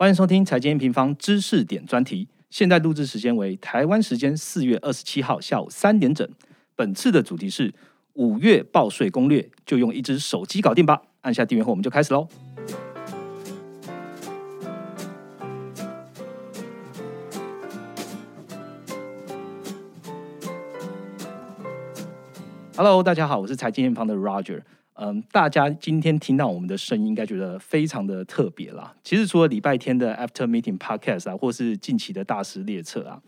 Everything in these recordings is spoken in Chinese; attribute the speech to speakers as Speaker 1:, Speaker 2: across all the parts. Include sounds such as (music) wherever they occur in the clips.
Speaker 1: 欢迎收听财经平方知识点专题。现在录制时间为台湾时间四月二十七号下午三点整。本次的主题是五月报税攻略，就用一只手机搞定吧。按下订阅后，我们就开始喽。Hello，大家好，我是财经平方的 Roger。嗯，大家今天听到我们的声音，应该觉得非常的特别啦。其实除了礼拜天的 After Meeting Podcast 啊，或是近期的大师列车啊，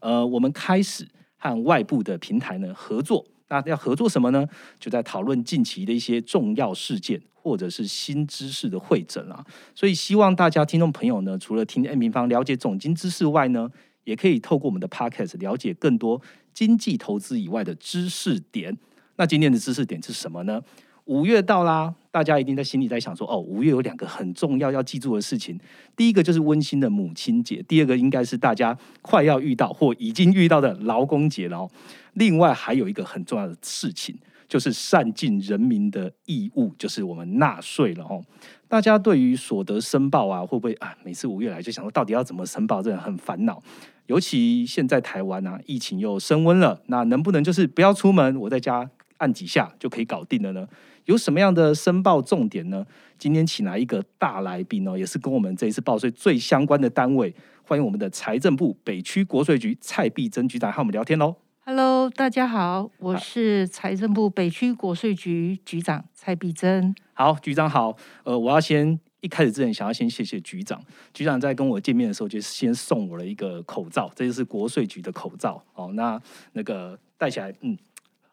Speaker 1: 呃，我们开始和外部的平台呢合作。那要合作什么呢？就在讨论近期的一些重要事件，或者是新知识的会诊啊。所以希望大家听众朋友呢，除了听 N 平方了解总经知识外呢，也可以透过我们的 Podcast 了解更多经济投资以外的知识点。那今天的知识点是什么呢？五月到啦，大家一定在心里在想说，哦，五月有两个很重要要记住的事情。第一个就是温馨的母亲节，第二个应该是大家快要遇到或已经遇到的劳工节了哦。另外还有一个很重要的事情，就是善尽人民的义务，就是我们纳税了哦。大家对于所得申报啊，会不会啊？每次五月来就想说，到底要怎么申报，真的很烦恼。尤其现在台湾啊，疫情又升温了，那能不能就是不要出门，我在家按几下就可以搞定了呢？有什么样的申报重点呢？今天请来一个大来宾哦，也是跟我们这一次报税最相关的单位，欢迎我们的财政部北区国税局蔡碧珍局长和我们聊天喽。
Speaker 2: Hello，大家好，我是财政部北区国税局局长蔡碧珍。
Speaker 1: 好，局长好。呃，我要先一开始之前想要先谢谢局长，局长在跟我见面的时候就先送我了一个口罩，这就是国税局的口罩哦。那那个戴起来，嗯。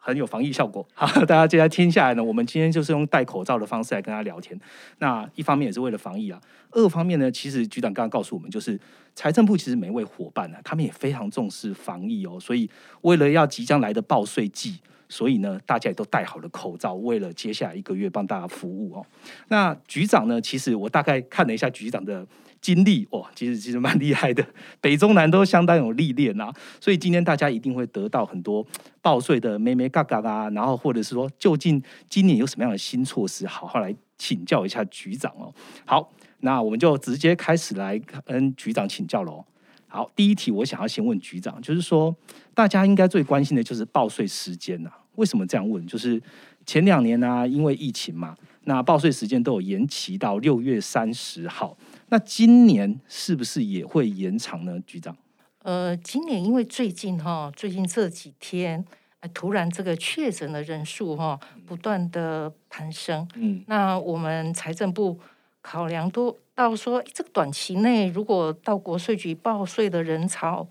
Speaker 1: 很有防疫效果。(laughs) 好，大家接下来听下来呢，我们今天就是用戴口罩的方式来跟他聊天。那一方面也是为了防疫啊，二方面呢，其实局长刚刚告诉我们，就是财政部其实每一位伙伴呢，他们也非常重视防疫哦。所以为了要即将来的报税季，所以呢，大家也都戴好了口罩，为了接下来一个月帮大家服务哦。那局长呢，其实我大概看了一下局长的。经历哦，其实其实蛮厉害的，(laughs) 北中南都相当有历练啊，所以今天大家一定会得到很多 (tsk) 报税的咩咩嘎嘎啊，然后或者是说，究竟今年有什么样的新措施，好好来请教一下局长哦。好，那我们就直接开始来跟局长请教喽。好，第一题我想要先问局长，就是说大家应该最关心的就是报税时间呐？为什么这样问？就是前两年呢，因为疫情嘛，那报税时间都有延期到六月三十号。那今年是不是也会延长呢，局长？
Speaker 2: 呃，今年因为最近哈，最近这几天，突然这个确诊的人数哈，不断的攀升。嗯，那我们财政部考量都到说，这个短期内如果到国税局报税的人潮，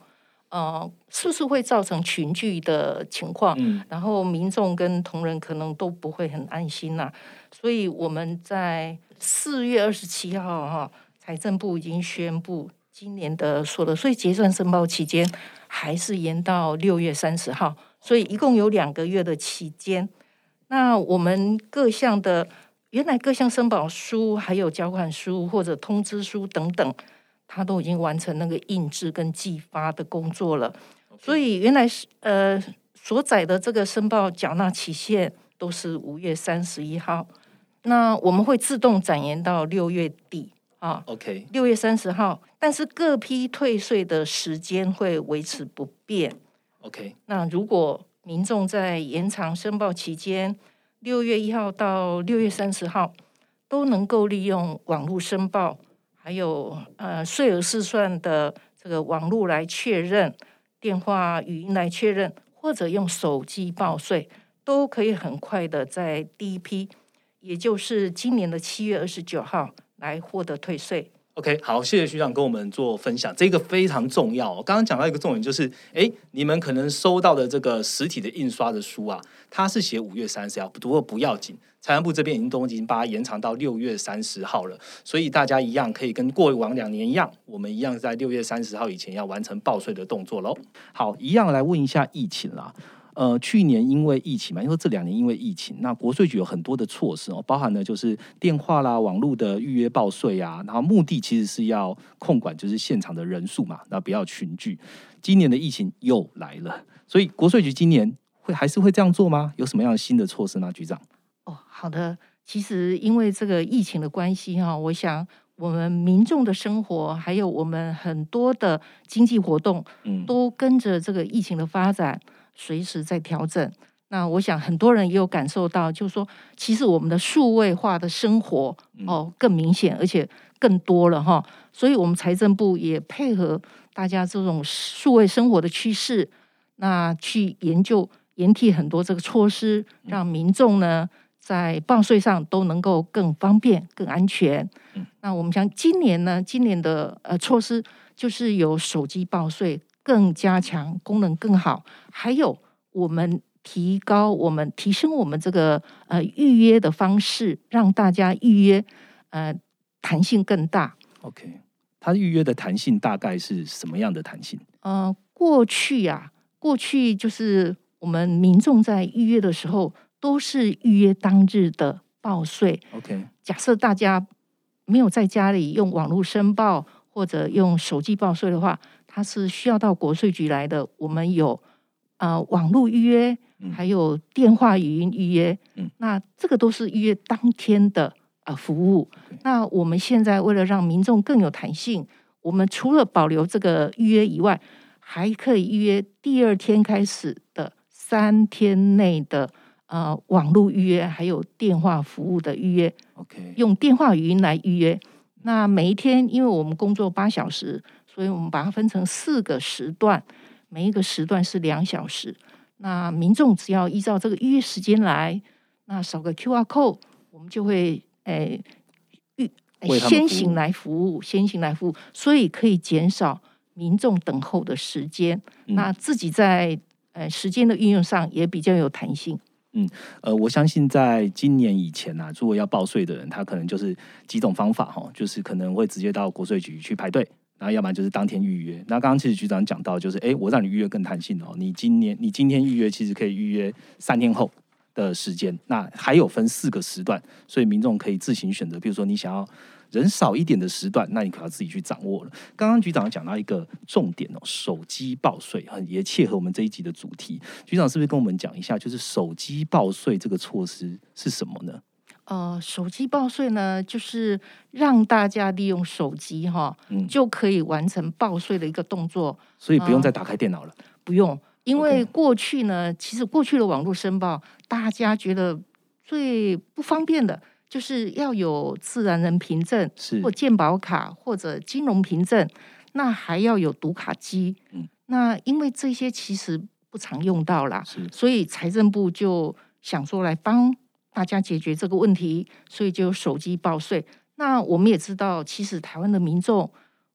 Speaker 2: 呃，是不是会造成群聚的情况？嗯，然后民众跟同仁可能都不会很安心呐。所以我们在四月二十七号哈。财政部已经宣布，今年的所得税结算申报期间还是延到六月三十号，所以一共有两个月的期间。那我们各项的原来各项申报书、还有缴款书或者通知书等等，它都已经完成那个印制跟寄发的工作了。所以原来是呃所载的这个申报缴纳期限都是五月三十一号，那我们会自动展延到六月底。
Speaker 1: 啊，OK，
Speaker 2: 六月三十号，但是各批退税的时间会维持不变。
Speaker 1: OK，
Speaker 2: 那如果民众在延长申报期间，六月一号到六月三十号都能够利用网络申报，还有呃税额试算的这个网络来确认，电话语音来确认，或者用手机报税，都可以很快的在第一批，也就是今年的七月二十九号。来获得退税。
Speaker 1: OK，好，谢谢徐长跟我们做分享，这个非常重要。刚刚讲到一个重点，就是哎，你们可能收到的这个实体的印刷的书啊，它是写五月三十号，不过不要紧，财政部这边已经都已经把它延长到六月三十号了，所以大家一样可以跟过往两年一样，我们一样在六月三十号以前要完成报税的动作喽。好，一样来问一下疫情啦。呃，去年因为疫情嘛，因为这两年因为疫情，那国税局有很多的措施哦，包含了就是电话啦、网络的预约报税啊，然后目的其实是要控管就是现场的人数嘛，那不要群聚。今年的疫情又来了，所以国税局今年会还是会这样做吗？有什么样的新的措施吗，局长？
Speaker 2: 哦，好的，其实因为这个疫情的关系哈，我想我们民众的生活，还有我们很多的经济活动，嗯，都跟着这个疫情的发展，随时在调整。那我想很多人也有感受到，就是说，其实我们的数位化的生活哦更明显，而且更多了哈。所以，我们财政部也配合大家这种数位生活的趋势，那去研究研替很多这个措施，让民众呢。在报税上都能够更方便、更安全。那我们想今年呢，今年的呃措施就是有手机报税更加强，功能更好，还有我们提高、我们提升我们这个呃预约的方式，让大家预约呃弹性更大。
Speaker 1: OK，它预约的弹性大概是什么样的弹性？
Speaker 2: 呃，过去呀，过去就是我们民众在预约的时候。都是预约当日的报税。
Speaker 1: OK，
Speaker 2: 假设大家没有在家里用网络申报或者用手机报税的话，它是需要到国税局来的。我们有呃网络预约，还有电话语音预约。嗯，那这个都是预约当天的呃服务。那我们现在为了让民众更有弹性，我们除了保留这个预约以外，还可以预约第二天开始的三天内的。呃，网络预约还有电话服务的预约
Speaker 1: ，OK，
Speaker 2: 用电话语音来预约。那每一天，因为我们工作八小时，所以我们把它分成四个时段，每一个时段是两小时。那民众只要依照这个预约时间来，那扫个 QR code，我们就会诶预先行来服务，先行来服务，所以可以减少民众等候的时间。那自己在呃时间的运用上也比较有弹性。
Speaker 1: 嗯，呃，我相信在今年以前呐，如果要报税的人，他可能就是几种方法哈，就是可能会直接到国税局去排队，然后要不然就是当天预约。那刚刚其实局长讲到，就是哎，我让你预约更弹性哦，你今年你今天预约，其实可以预约三天后的时间，那还有分四个时段，所以民众可以自行选择，比如说你想要。人少一点的时段，那你可要自己去掌握了。刚刚局长讲到一个重点哦，手机报税很也切合我们这一集的主题。局长是不是跟我们讲一下，就是手机报税这个措施是什么呢？
Speaker 2: 呃，手机报税呢，就是让大家利用手机哈，就可以完成报税的一个动作，
Speaker 1: 所以不用再打开电脑了。
Speaker 2: 不用，因为过去呢，其实过去的网络申报，大家觉得最不方便的。就是要有自然人凭证，或健保卡，或者金融凭证，那还要有读卡机。嗯，那因为这些其实不常用到啦，所以财政部就想说来帮大家解决这个问题，所以就手机报税。那我们也知道，其实台湾的民众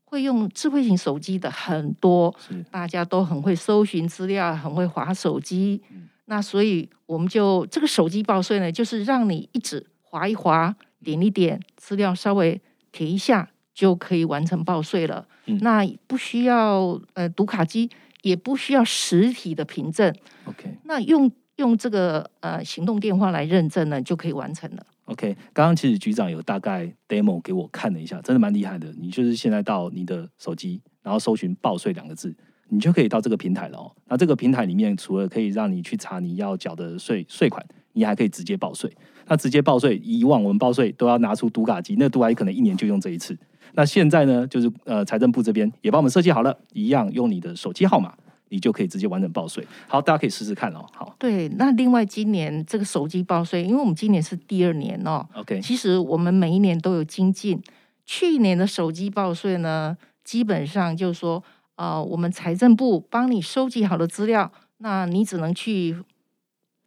Speaker 2: 会用智慧型手机的很多，大家都很会搜寻资料，很会划手机。那所以我们就这个手机报税呢，就是让你一直。划一划，点一点，资料稍微填一下，就可以完成报税了。那不需要呃读卡机，也不需要实体的凭证。
Speaker 1: OK，
Speaker 2: 那用用这个呃行动电话来认证呢，就可以完成了。
Speaker 1: OK，刚刚其实局长有大概 demo 给我看了一下，真的蛮厉害的。你就是现在到你的手机，然后搜寻“报税”两个字，你就可以到这个平台了哦。那这个平台里面，除了可以让你去查你要缴的税税款。你还可以直接报税，那直接报税，以往我们报税都要拿出读卡机，那读卡机可能一年就用这一次。那现在呢，就是呃财政部这边也帮我们设计好了，一样用你的手机号码，你就可以直接完整报税。好，大家可以试试看哦。好，
Speaker 2: 对，那另外今年这个手机报税，因为我们今年是第二年哦
Speaker 1: ，OK，
Speaker 2: 其实我们每一年都有精进。去年的手机报税呢，基本上就是说，呃，我们财政部帮你收集好的资料，那你只能去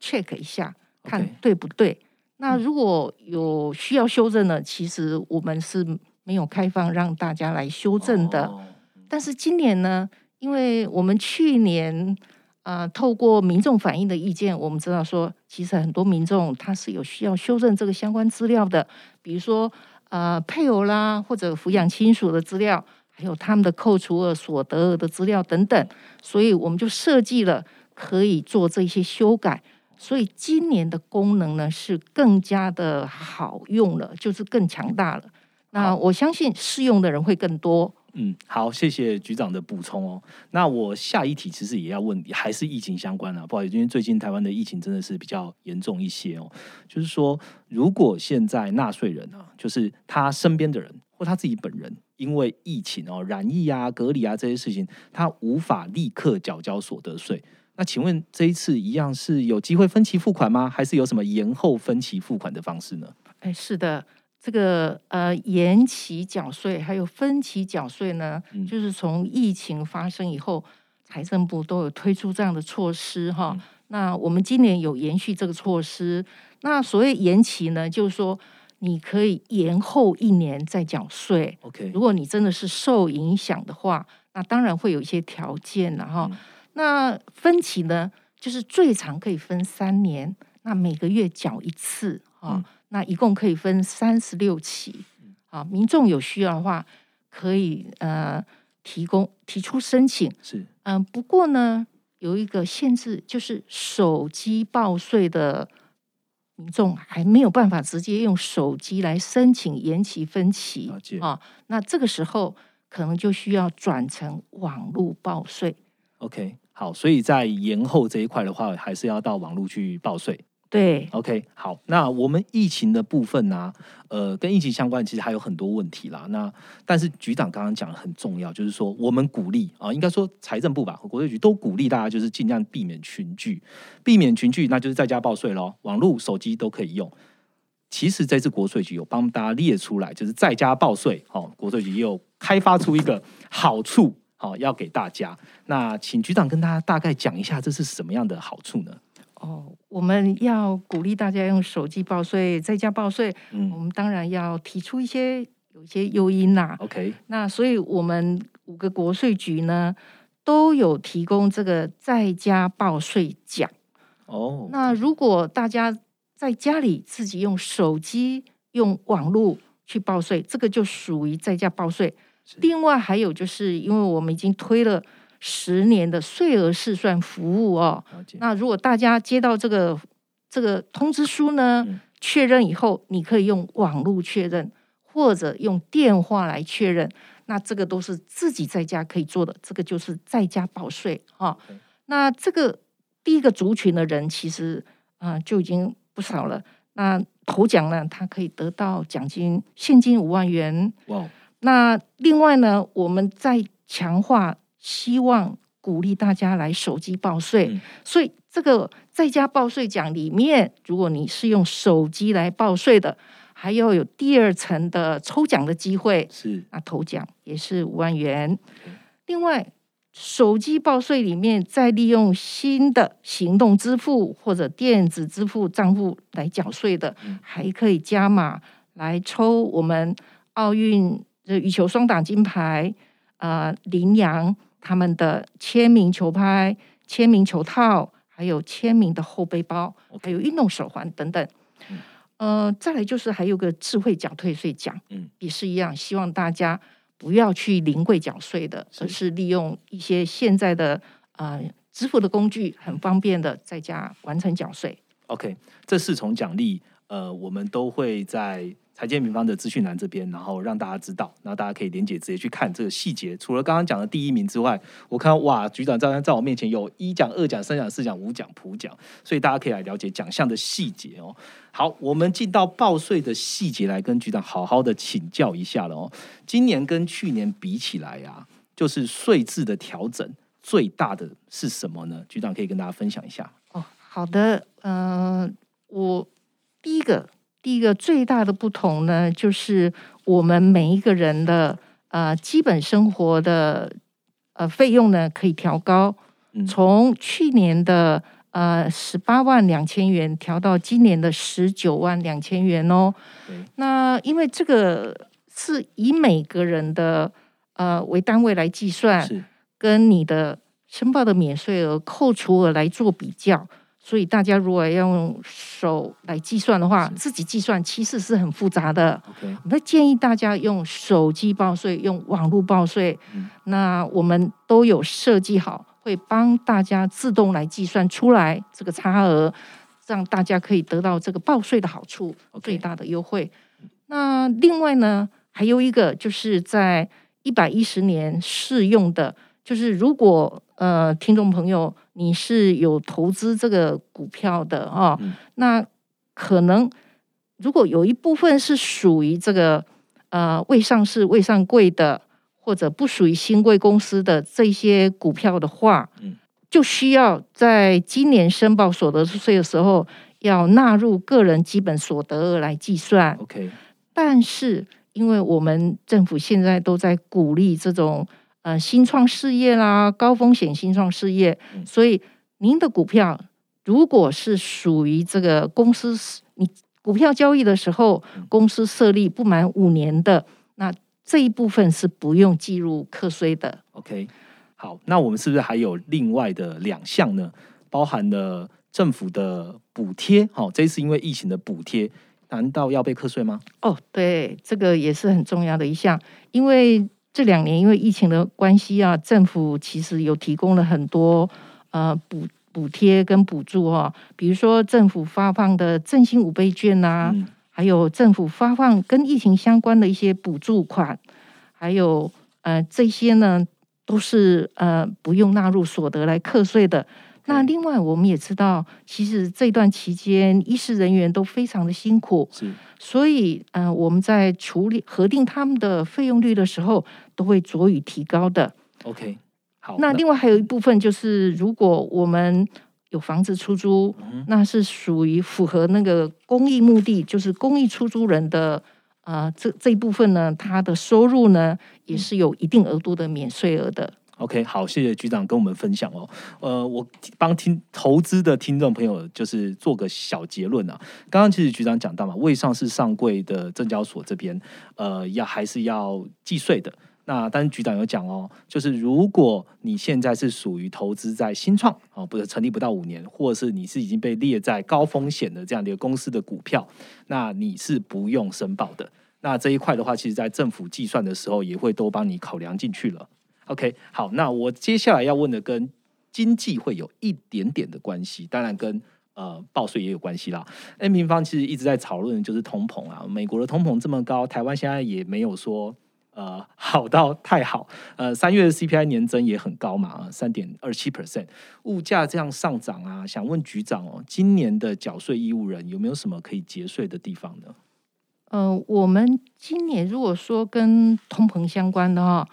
Speaker 2: check 一下。看对不对？那如果有需要修正的，其实我们是没有开放让大家来修正的。但是今年呢，因为我们去年啊，透过民众反映的意见，我们知道说，其实很多民众他是有需要修正这个相关资料的，比如说呃配偶啦，或者抚养亲属的资料，还有他们的扣除额、所得额的资料等等，所以我们就设计了可以做这些修改。所以今年的功能呢是更加的好用了，就是更强大了。那我相信试用的人会更多。
Speaker 1: 嗯，好，谢谢局长的补充哦。那我下一题其实也要问，还是疫情相关啊？不好意思，因为最近台湾的疫情真的是比较严重一些哦。就是说，如果现在纳税人啊，就是他身边的人或他自己本人，因为疫情哦染疫啊、隔离啊这些事情，他无法立刻缴交所得税。那请问这一次一样是有机会分期付款吗？还是有什么延后分期付款的方式呢？
Speaker 2: 哎，是的。这个呃延期缴税还有分期缴税呢，就是从疫情发生以后，财政部都有推出这样的措施哈。那我们今年有延续这个措施。那所谓延期呢，就是说你可以延后一年再缴税。
Speaker 1: OK，
Speaker 2: 如果你真的是受影响的话，那当然会有一些条件了哈。那分期呢，就是最长可以分三年，那每个月缴一次啊。那一共可以分三十六期，啊，民众有需要的话，可以呃提供提出申请。
Speaker 1: 是，
Speaker 2: 嗯，不过呢，有一个限制，就是手机报税的民众还没有办法直接用手机来申请延期分期啊。那这个时候可能就需要转成网络报税。
Speaker 1: OK，好，所以在延后这一块的话，还是要到网络去报税。
Speaker 2: 对
Speaker 1: ，OK，好，那我们疫情的部分呢？呃，跟疫情相关，其实还有很多问题啦。那但是局长刚刚讲的很重要，就是说我们鼓励啊，应该说财政部吧和国税局都鼓励大家，就是尽量避免群聚，避免群聚，那就是在家报税咯，网络、手机都可以用。其实这次国税局有帮大家列出来，就是在家报税，哦，国税局也有开发出一个好处，好要给大家。那请局长跟大家大概讲一下，这是什么样的好处呢？
Speaker 2: 哦，我们要鼓励大家用手机报税，在家报税。嗯，我们当然要提出一些有一些诱因呐。
Speaker 1: OK，
Speaker 2: 那所以我们五个国税局呢都有提供这个在家报税奖。
Speaker 1: 哦，
Speaker 2: 那如果大家在家里自己用手机、用网络去报税，这个就属于在家报税。另外还有就是，因为我们已经推了。十年的税额试算服务哦，那如果大家接到这个这个通知书呢，确认以后，你可以用网络确认或者用电话来确认，那这个都是自己在家可以做的，这个就是在家报税哈。那这个第一个族群的人其实啊就已经不少了。那头奖呢，他可以得到奖金现金五万元。哇！那另外呢，我们在强化。希望鼓励大家来手机报税，所以这个在家报税奖里面，如果你是用手机来报税的，还要有第二层的抽奖的机会。
Speaker 1: 是，
Speaker 2: 啊头奖也是五万元。另外，手机报税里面再利用新的行动支付或者电子支付账户来缴税的，还可以加码来抽我们奥运的羽球双打金牌啊，羚羊。他们的签名球拍、签名球套，还有签名的后背包，还有运动手环等等。呃，再来就是还有个智慧缴退税奖，嗯，也是一样，希望大家不要去临柜缴税的，而是利用一些现在的呃支付的工具，很方便的在家完成缴税。
Speaker 1: OK，这四重奖励，呃，我们都会在。台建平方的资讯栏这边，然后让大家知道，然后大家可以连接直接去看这个细节。除了刚刚讲的第一名之外，我看到哇，局长在在我面前有一奖、二奖、三奖、四奖、五奖、普奖，所以大家可以来了解奖项的细节哦。好，我们进到报税的细节来跟局长好好的请教一下了哦。今年跟去年比起来呀，就是税制的调整最大的是什么呢？局长可以跟大家分享一下
Speaker 2: 哦。好的，嗯，我第一个。第一个最大的不同呢，就是我们每一个人的呃基本生活的呃费用呢可以调高，从去年的呃十八万两千元调到今年的十九万两千元哦。那因为这个是以每个人的呃为单位来计算，跟你的申报的免税额、扣除额来做比较。所以大家如果要用手来计算的话，自己计算其实是很复杂的。我们建议大家用手机报税，用网络报税。那我们都有设计好，会帮大家自动来计算出来这个差额，让大家可以得到这个报税的好处，最大的优惠。那另外呢，还有一个就是在一百一十年适用的，就是如果呃，听众朋友你是有投资这个股票的啊，那可能如果有一部分是属于这个呃未上市、未上柜的，或者不属于新贵公司的这些股票的话，嗯，就需要在今年申报所得税的时候要纳入个人基本所得额来计算。
Speaker 1: OK，
Speaker 2: 但是。因为我们政府现在都在鼓励这种呃新创事业啦，高风险新创事业，所以您的股票如果是属于这个公司，你股票交易的时候公司设立不满五年的，那这一部分是不用计入课税的。
Speaker 1: OK，好，那我们是不是还有另外的两项呢？包含了政府的补贴，好，这次因为疫情的补贴。难道要被课税吗？
Speaker 2: 哦，对，这个也是很重要的一项。因为这两年因为疫情的关系啊，政府其实有提供了很多呃补补贴跟补助啊，比如说政府发放的振兴五倍券呐，还有政府发放跟疫情相关的一些补助款，还有呃这些呢都是呃不用纳入所得来课税的。那另外，我们也知道，其实这段期间，医师人员都非常的辛苦，
Speaker 1: 是，
Speaker 2: 所以，嗯，我们在处理核定他们的费用率的时候，都会酌予提高的。
Speaker 1: OK，好。
Speaker 2: 那另外还有一部分就是，如果我们有房子出租，那是属于符合那个公益目的，就是公益出租人的，呃，这这一部分呢，他的收入呢，也是有一定额度的免税额的。
Speaker 1: OK，好，谢谢局长跟我们分享哦。呃，我帮听投资的听众朋友就是做个小结论啊。刚刚其实局长讲到嘛，未上市上柜的证交所这边，呃，要还是要计税的。那但是局长有讲哦，就是如果你现在是属于投资在新创哦，不是成立不到五年，或者是你是已经被列在高风险的这样的一个公司的股票，那你是不用申报的。那这一块的话，其实在政府计算的时候，也会都帮你考量进去了。OK，好，那我接下来要问的跟经济会有一点点的关系，当然跟呃报税也有关系啦。N 平方其实一直在讨论就是通膨啊，美国的通膨这么高，台湾现在也没有说呃好到太好。呃，三月的 CPI 年增也很高嘛，三点二七 percent，物价这样上涨啊，想问局长哦，今年的缴税义务人有没有什么可以节税的地方呢？
Speaker 2: 呃，我们今年如果说跟通膨相关的哈。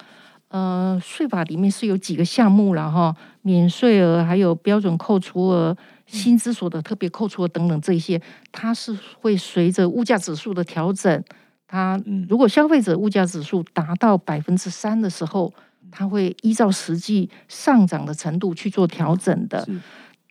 Speaker 2: 呃，税法里面是有几个项目了哈，免税额、还有标准扣除额、薪资所得特别扣除额等等这些，它是会随着物价指数的调整。它如果消费者物价指数达到百分之三的时候，它会依照实际上涨的程度去做调整的。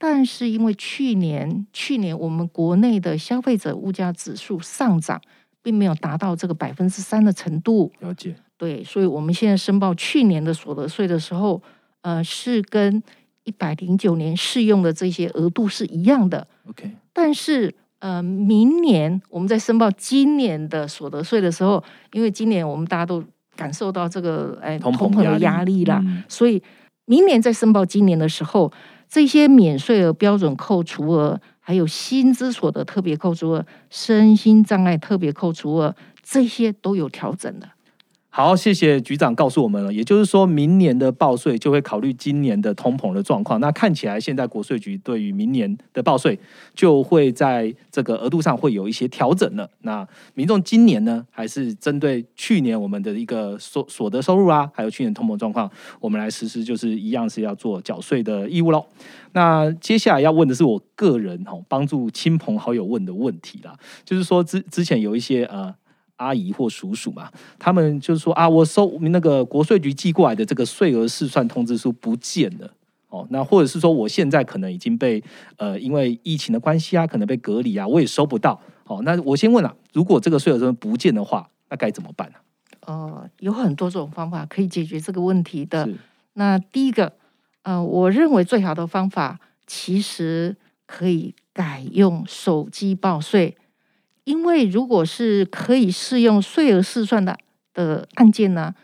Speaker 2: 但是因为去年去年我们国内的消费者物价指数上涨，并没有达到这个百分之三的程度。
Speaker 1: 了解。
Speaker 2: 对，所以我们现在申报去年的所得税的时候，呃，是跟一百零九年适用的这些额度是一样的。
Speaker 1: OK，
Speaker 2: 但是呃，明年我们在申报今年的所得税的时候，因为今年我们大家都感受到这个哎通膨的压力啦，所以明年在申报今年的时候，这些免税额、标准扣除额，还有薪资所得特别扣除额、身心障碍特别扣除额，这些都有调整的。
Speaker 1: 好，谢谢局长告诉我们了。也就是说明年的报税就会考虑今年的通膨的状况。那看起来现在国税局对于明年的报税就会在这个额度上会有一些调整了。那民众今年呢，还是针对去年我们的一个所所得收入啊，还有去年通膨状况，我们来实施就是一样是要做缴税的义务喽。那接下来要问的是我个人哈，帮助亲朋好友问的问题啦，就是说之之前有一些呃。阿姨或叔叔嘛，他们就是说啊，我收那个国税局寄过来的这个税额试算通知书不见了哦，那或者是说我现在可能已经被呃因为疫情的关系啊，可能被隔离啊，我也收不到哦。那我先问了，如果这个税额真不见的话，那该怎么办呢？
Speaker 2: 呃，有很多种方法可以解决这个问题的。那第一个，呃，我认为最好的方法其实可以改用手机报税。因为如果是可以适用税额试算的的案件呢，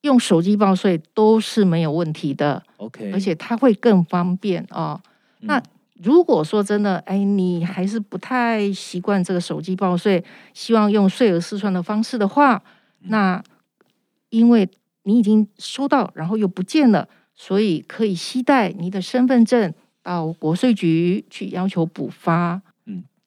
Speaker 2: 用手机报税都是没有问题的。
Speaker 1: OK，
Speaker 2: 而且它会更方便哦。那如果说真的，哎，你还是不太习惯这个手机报税，希望用税额试算的方式的话，那因为你已经收到，然后又不见了，所以可以携带你的身份证到国税局去要求补发。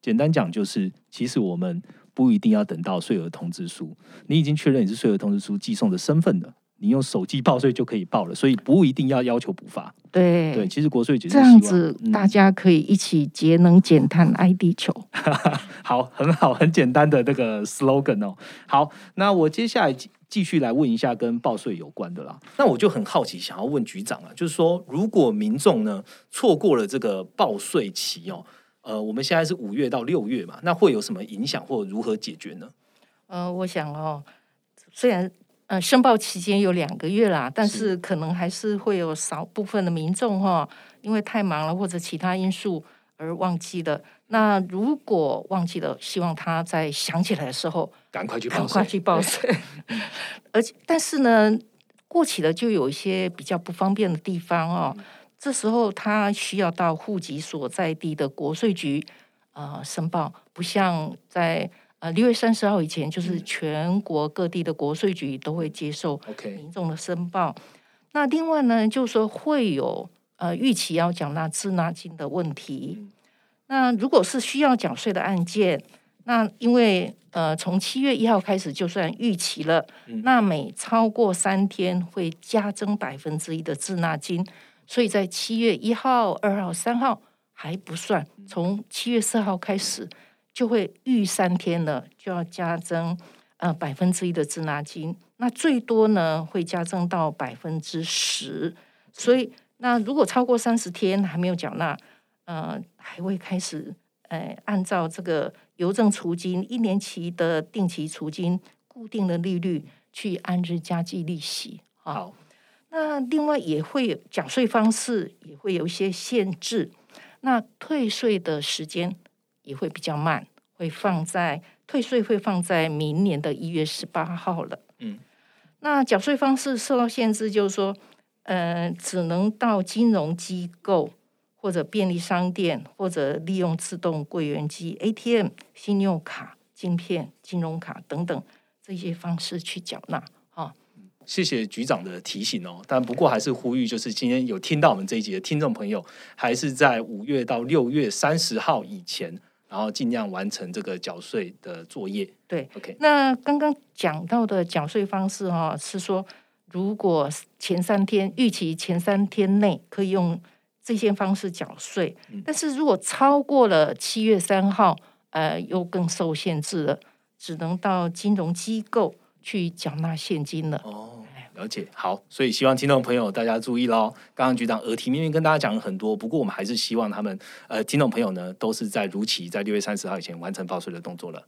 Speaker 1: 嗯，简单讲就是，其实我们不一定要等到税额通知书，你已经确认你是税额通知书寄送的身份的。你用手机报税就可以报了，所以不一定要要求补发。
Speaker 2: 对
Speaker 1: 对，其实国税局
Speaker 2: 这样子，大家可以一起节能减碳爱地球。(laughs)
Speaker 1: 好，很好，很简单的那个 slogan 哦。好，那我接下来继续来问一下跟报税有关的啦。那我就很好奇，想要问局长啊，就是说，如果民众呢错过了这个报税期哦，呃，我们现在是五月到六月嘛，那会有什么影响或如何解决呢？
Speaker 2: 呃，我想哦，虽然。呃，申报期间有两个月啦，但是可能还是会有少部分的民众哈，因为太忙了或者其他因素而忘记了。那如果忘记了，希望他在想起来的时候
Speaker 1: 赶快去
Speaker 2: 赶快去报税。(laughs) 而且，但是呢，过期了就有一些比较不方便的地方哦。这时候他需要到户籍所在地的国税局啊申报，不像在。呃，六月三十号以前，就是全国各地的国税局都会接受民众的申报。那另外呢，就是说会有呃预期要缴纳滞纳金的问题。那如果是需要缴税的案件，那因为呃从七月一号开始就算预期了，那每超过三天会加征百分之一的滞纳金，所以在七月一号、二号、三号还不算，从七月四号开始。就会预三天了，就要加增呃百分之一的滞纳金，那最多呢会加增到百分之十，所以那如果超过三十天还没有缴纳，呃还会开始呃按照这个邮政储金一年期的定期储金固定的利率去按日加计利息。
Speaker 1: 好，
Speaker 2: 那另外也会缴税方式也会有一些限制，那退税的时间。也会比较慢，会放在退税会放在明年的一月十八号了。嗯，那缴税方式受到限制，就是说，呃，只能到金融机构或者便利商店，或者利用自动柜员机、ATM、信用卡、晶片、金融卡等等这些方式去缴纳。哈，
Speaker 1: 谢谢局长的提醒哦。但不过还是呼吁，就是今天有听到我们这一集的听众朋友，还是在五月到六月三十号以前。然后尽量完成这个缴税的作业。
Speaker 2: 对
Speaker 1: ，OK。
Speaker 2: 那刚刚讲到的缴税方式哈，是说如果前三天预期前三天内可以用这些方式缴税，但是如果超过了七月三号，呃，又更受限制了，只能到金融机构去缴纳现金了。哦。
Speaker 1: 了解好，所以希望听众朋友大家注意喽。刚刚局长耳提面命跟大家讲了很多，不过我们还是希望他们呃听众朋友呢都是在如期在六月三十号以前完成报税的动作了。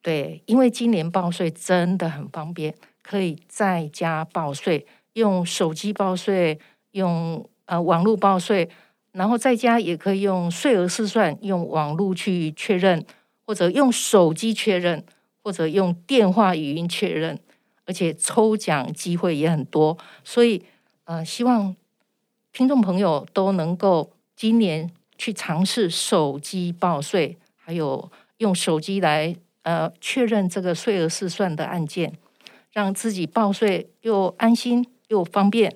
Speaker 2: 对，因为今年报税真的很方便，可以在家报税，用手机报税，用呃网络报税，然后在家也可以用税额试算，用网络去确认，或者用手机确认，或者用电话语音确认。而且抽奖机会也很多，所以呃，希望听众朋友都能够今年去尝试手机报税，还有用手机来呃确认这个税额试算的案件，让自己报税又安心又方便。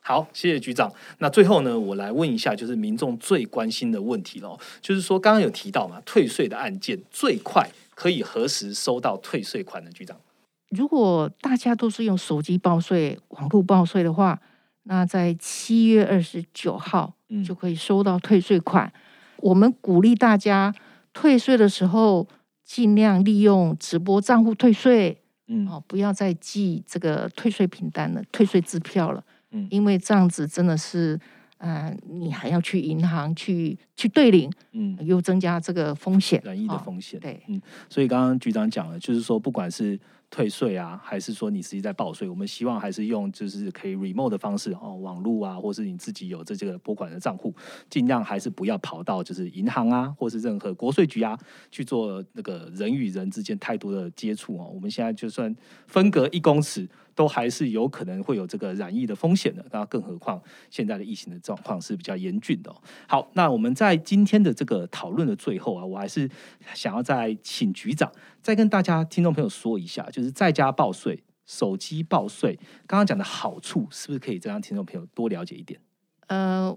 Speaker 1: 好，谢谢局长。那最后呢，我来问一下，就是民众最关心的问题喽，就是说刚刚有提到嘛，退税的案件最快可以何时收到退税款呢？局长？
Speaker 2: 如果大家都是用手机报税、网络报税的话，那在七月二十九号就可以收到退税款。我们鼓励大家退税的时候，尽量利用直播账户退税，嗯，哦，不要再寄这个退税凭单了、退税支票了，嗯，因为这样子真的是，呃，你还要去银行去去兑领，嗯，又增加这个风险，
Speaker 1: 软易的风险，
Speaker 2: 对，
Speaker 1: 嗯，所以刚刚局长讲了，就是说不管是退税啊，还是说你实际在报税？我们希望还是用就是可以 remote 的方式哦，网络啊，或是你自己有这这个拨款的账户，尽量还是不要跑到就是银行啊，或是任何国税局啊去做那个人与人之间太多的接触哦。我们现在就算分隔一公尺。都还是有可能会有这个染疫的风险的，那更何况现在的疫情的状况是比较严峻的。好，那我们在今天的这个讨论的最后啊，我还是想要再请局长再跟大家听众朋友说一下，就是在家报税手机报税，刚刚讲的好处是不是可以再让听众朋友多了解一点？
Speaker 2: 呃，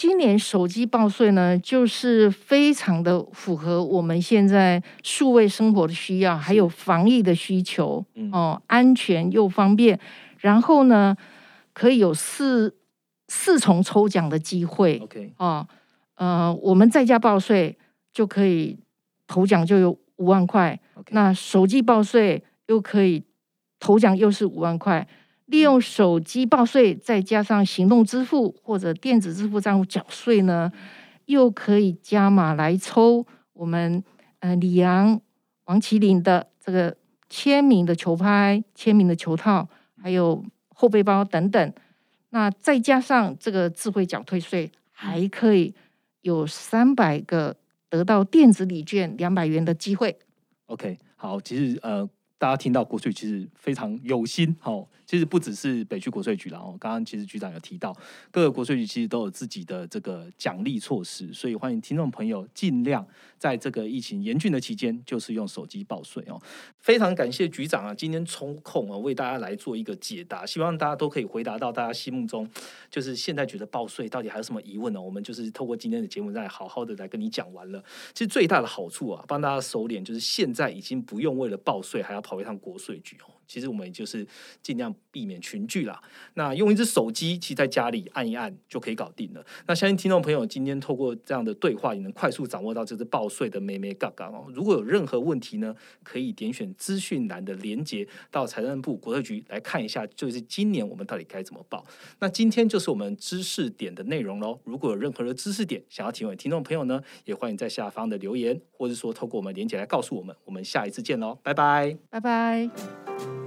Speaker 2: 今年手机报税呢，就是非常的符合我们现在数位生活的需要，还有防疫的需求哦，安全又方便。然后呢，可以有四四重抽奖的机会。
Speaker 1: OK，
Speaker 2: 哦，呃，我们在家报税就可以头奖就有五万块，那手机报税又可以头奖又是五万块。利用手机报税，再加上行动支付或者电子支付账户缴税呢，又可以加码来抽我们呃李阳、王麒麟的这个签名的球拍、签名的球套，还有后背包等等。那再加上这个智慧缴退税，还可以有三百个得到电子礼券两百元的机会。
Speaker 1: OK，好，其实呃，大家听到国税其实非常有心，好。其实不只是北区国税局了哦，刚刚其实局长有提到，各个国税局其实都有自己的这个奖励措施，所以欢迎听众朋友尽量在这个疫情严峻的期间，就是用手机报税哦。非常感谢局长啊，今天抽空啊为大家来做一个解答，希望大家都可以回答到大家心目中就是现在觉得报税到底还有什么疑问呢？我们就是透过今天的节目再好好的来跟你讲完了。其实最大的好处啊，帮大家收敛，就是现在已经不用为了报税还要跑一趟国税局哦。其实我们也就是尽量避免群聚啦。那用一只手机，其实在家里按一按就可以搞定了。那相信听众朋友今天透过这样的对话，也能快速掌握到这只报税的美美嘎嘎哦。如果有任何问题呢，可以点选资讯栏的连接到财政部国税局来看一下，就是今年我们到底该怎么报。那今天就是我们知识点的内容喽。如果有任何的知识点想要提问听众朋友呢，也欢迎在下方的留言，或者说透过我们连接来告诉我们。我们下一次见喽，拜拜，
Speaker 2: 拜拜。